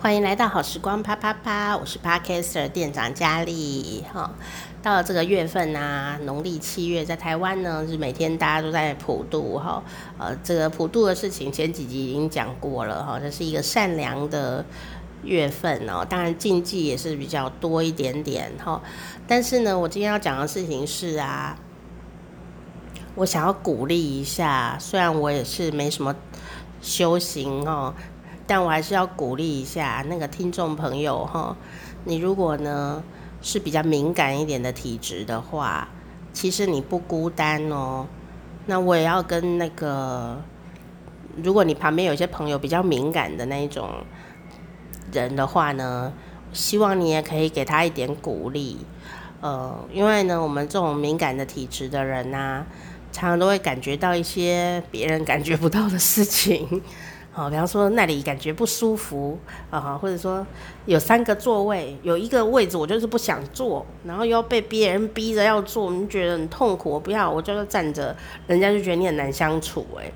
欢迎来到好时光啪啪啪，我是 Podcaster 店长佳丽哈。到了这个月份啊，农历七月，在台湾呢是每天大家都在普渡哈。呃，这个普渡的事情前几集已经讲过了哈，这是一个善良的月份哦。当然禁忌也是比较多一点点哈。但是呢，我今天要讲的事情是啊，我想要鼓励一下，虽然我也是没什么修行哦。但我还是要鼓励一下那个听众朋友哈，你如果呢是比较敏感一点的体质的话，其实你不孤单哦。那我也要跟那个，如果你旁边有些朋友比较敏感的那一种人的话呢，希望你也可以给他一点鼓励。呃，因为呢，我们这种敏感的体质的人啊，常常都会感觉到一些别人感觉不到的事情。好，比方说那里感觉不舒服啊，或者说有三个座位，有一个位置我就是不想坐，然后又要被别人逼着要坐，你觉得很痛苦。我不要，我就是站着，人家就觉得你很难相处哎。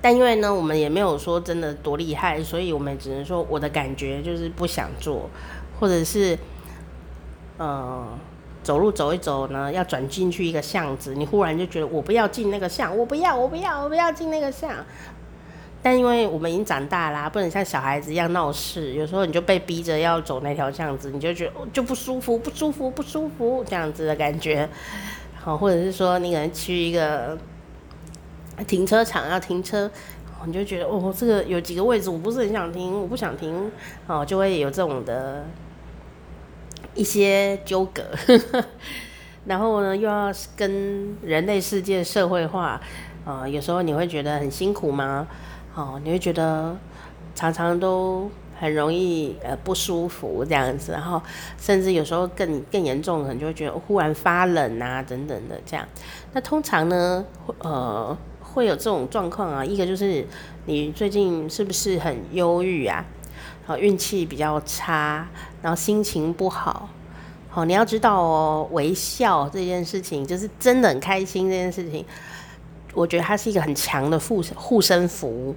但因为呢，我们也没有说真的多厉害，所以我们只能说我的感觉就是不想坐，或者是呃走路走一走呢，要转进去一个巷子，你忽然就觉得我不要进那个巷，我不要，我不要，我不要进那个巷。但因为我们已经长大啦，不能像小孩子一样闹事。有时候你就被逼着要走那条巷子，你就觉得就不舒服，不舒服，不舒服这样子的感觉。好，或者是说你可能去一个停车场要停车，你就觉得哦，这个有几个位置我不是很想停，我不想停，哦，就会有这种的一些纠葛。然后呢，又要跟人类世界社会化，啊，有时候你会觉得很辛苦吗？哦，你会觉得常常都很容易呃不舒服这样子，然后甚至有时候更更严重，可能就会觉得忽然发冷啊等等的这样。那通常呢，呃会有这种状况啊，一个就是你最近是不是很忧郁啊？好，运气比较差，然后心情不好。好，你要知道哦，微笑这件事情就是真的很开心这件事情。我觉得它是一个很强的护护身符，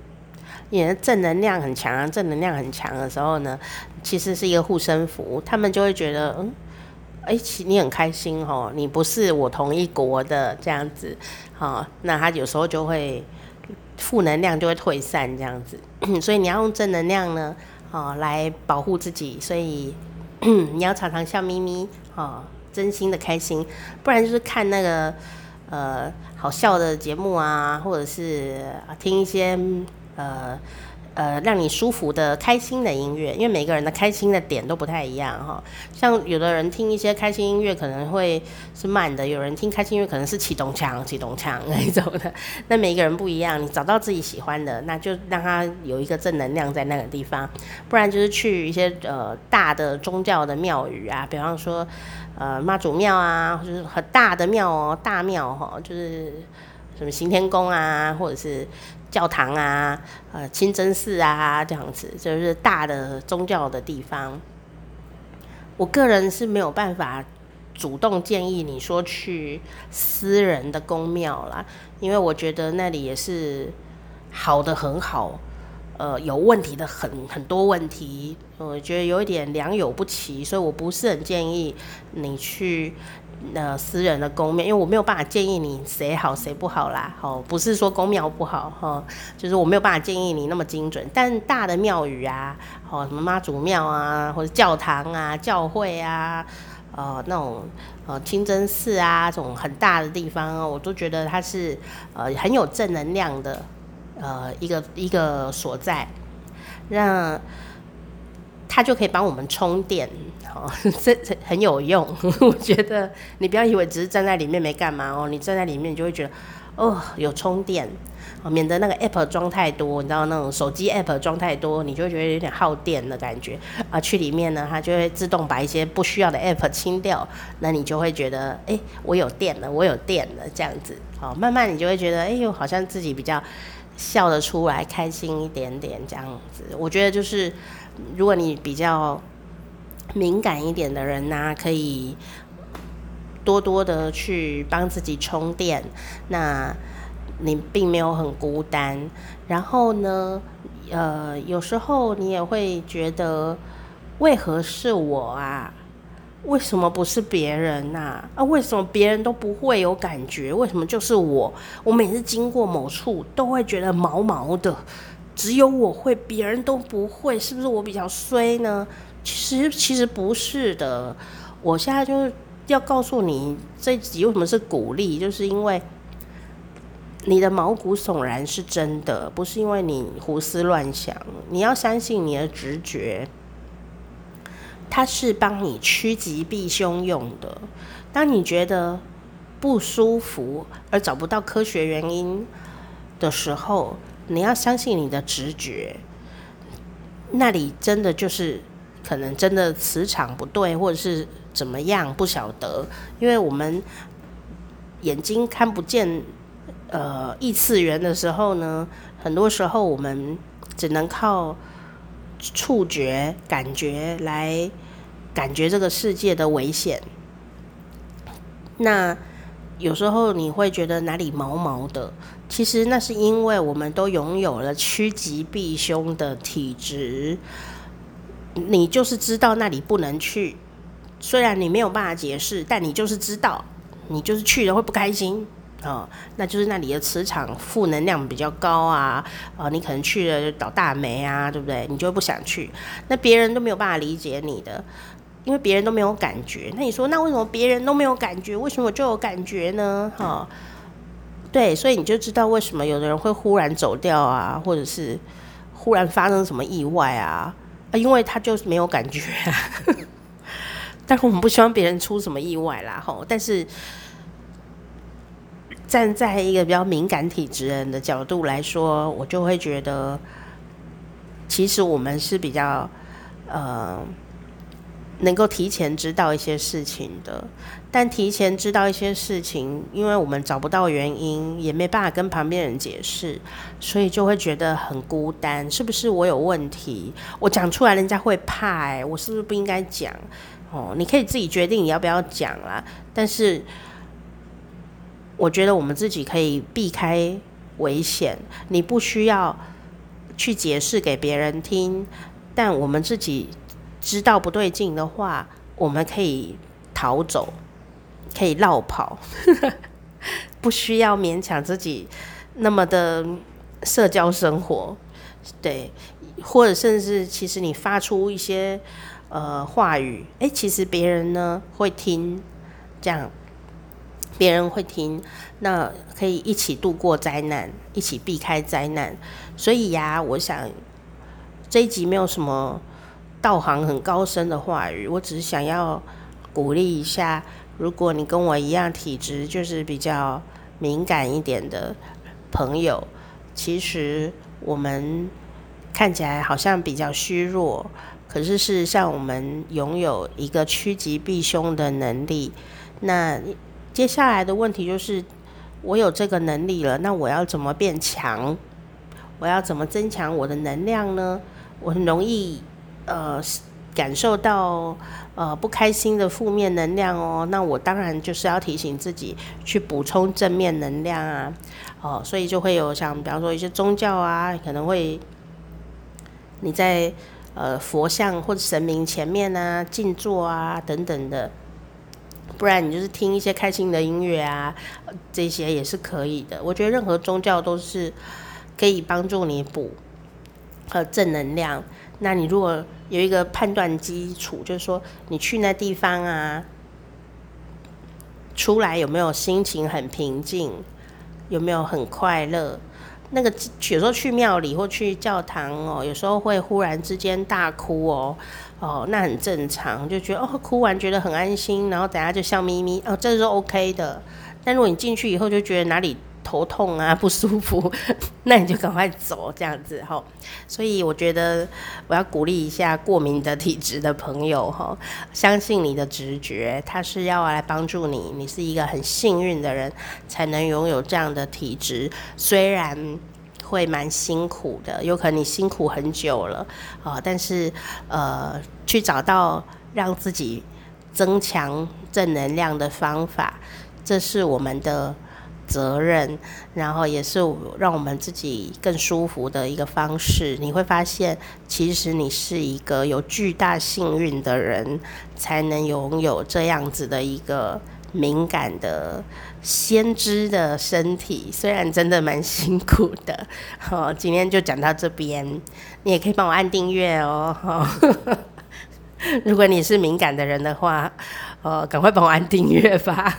你的正能量很强，正能量很强的时候呢，其实是一个护身符，他们就会觉得，嗯，哎、欸，你很开心哦，你不是我同一国的这样子，好，那他有时候就会负能量就会退散这样子，所以你要用正能量呢，哦，来保护自己，所以你要常常笑眯眯，哦，真心的开心，不然就是看那个。呃，好笑的节目啊，或者是听一些呃呃让你舒服的、开心的音乐，因为每个人的开心的点都不太一样哈。像有的人听一些开心音乐可能会是慢的，有人听开心音乐可能是启动枪、启动枪那一种的。那每个人不一样，你找到自己喜欢的，那就让他有一个正能量在那个地方。不然就是去一些呃大的宗教的庙宇啊，比方说。呃，妈祖庙啊，就是很大的庙哦，大庙哈，就是什么行天宫啊，或者是教堂啊，呃，清真寺啊，这样子，就是大的宗教的地方。我个人是没有办法主动建议你说去私人的宫庙啦，因为我觉得那里也是好的很好。呃，有问题的很很多问题，我觉得有一点良莠不齐，所以我不是很建议你去呃私人的宫庙，因为我没有办法建议你谁好谁不好啦。哦，不是说宫庙不好哈、哦，就是我没有办法建议你那么精准。但大的庙宇啊，哦，什么妈祖庙啊，或者教堂啊、教会啊，呃，那种呃清真寺啊，这种很大的地方，我都觉得它是呃很有正能量的。呃，一个一个所在，那它就可以帮我们充电，哦，这这很有用。我觉得你不要以为只是站在里面没干嘛哦，你站在里面你就会觉得哦有充电，哦，免得那个 app 装太多，你知道那种手机 app 装太多，你就会觉得有点耗电的感觉啊。去里面呢，它就会自动把一些不需要的 app 清掉，那你就会觉得哎，我有电了，我有电了这样子，哦，慢慢你就会觉得哎呦，好像自己比较。笑得出来，开心一点点这样子，我觉得就是，如果你比较敏感一点的人呢、可以多多的去帮自己充电，那你并没有很孤单。然后呢，呃，有时候你也会觉得，为何是我啊？为什么不是别人呐？啊，为什么别人都不会有感觉？为什么就是我？我每次经过某处都会觉得毛毛的，只有我会，别人都不会，是不是我比较衰呢？其实其实不是的。我现在就是要告诉你，这集为什么是鼓励，就是因为你的毛骨悚然是真的，不是因为你胡思乱想。你要相信你的直觉。它是帮你趋吉避凶用的。当你觉得不舒服而找不到科学原因的时候，你要相信你的直觉。那里真的就是可能真的磁场不对，或者是怎么样，不晓得。因为我们眼睛看不见呃异次元的时候呢，很多时候我们只能靠。触觉、感觉来感觉这个世界的危险。那有时候你会觉得哪里毛毛的，其实那是因为我们都拥有了趋吉避凶的体质。你就是知道那里不能去，虽然你没有办法解释，但你就是知道，你就是去了会不开心。哦，那就是那里的磁场负能量比较高啊，呃，你可能去了就倒大霉啊，对不对？你就不想去。那别人都没有办法理解你的，因为别人都没有感觉。那你说，那为什么别人都没有感觉，为什么我就有感觉呢？哈、哦，对，所以你就知道为什么有的人会忽然走掉啊，或者是忽然发生什么意外啊？因为他就是没有感觉啊。但是我们不希望别人出什么意外啦，哈、但是。站在一个比较敏感体质人的角度来说，我就会觉得，其实我们是比较呃能够提前知道一些事情的。但提前知道一些事情，因为我们找不到原因，也没办法跟旁边人解释，所以就会觉得很孤单。是不是我有问题？我讲出来人家会怕欸，我是不是不应该讲？哦，你可以自己决定你要不要讲啦。但是。我觉得我们自己可以避开危险，你不需要去解释给别人听，但我们自己知道不对劲的话，我们可以逃走，可以绕跑，不需要勉强自己那么的社交生活，对，或者甚至其实你发出一些呃话语，诶，其实别人呢会听，这样。别人会听，那可以一起度过灾难，一起避开灾难。所以呀，我想这一集没有什么道行很高深的话语，我只是想要鼓励一下，如果你跟我一样体质就是比较敏感一点的朋友，其实我们看起来好像比较虚弱，可是事实上我们拥有一个趋吉避凶的能力。那接下来的问题就是，我有这个能力了，那我要怎么变强？我要怎么增强我的能量呢？我很容易呃感受到呃不开心的负面能量哦，那我当然就是要提醒自己去补充正面能量啊，哦，所以就会有像比方说一些宗教啊，可能会你在呃佛像或者神明前面啊静坐啊等等的。不然你就是听一些开心的音乐啊，这些也是可以的。我觉得任何宗教都是可以帮助你补和正能量。那你如果有一个判断基础，就是说你去那地方啊，出来有没有心情很平静，有没有很快乐？那个有时候去庙里或去教堂哦，有时候会忽然之间大哭哦。哦，那很正常，就觉得哦，哭完觉得很安心，然后等下就笑眯眯，哦，这是 OK 的。但如果你进去以后就觉得哪里头痛啊、不舒服，那你就赶快走，这样子哈、所以我觉得我要鼓励一下过敏的体质的朋友哈、相信你的直觉，它是要来帮助你。你是一个很幸运的人，才能拥有这样的体质，虽然。会蛮辛苦的，有可能你辛苦很久了啊、但是呃，去找到让自己增强正能量的方法，这是我们的责任，然后也是让我们自己更舒服的一个方式。你会发现，其实你是一个有巨大幸运的人，才能拥有这样子的一个敏感的先知的身体。虽然真的蛮辛苦的。好，今天就讲到这边，你也可以帮我按订阅哦。如果你是敏感的人的话，呃，赶快帮我按订阅吧。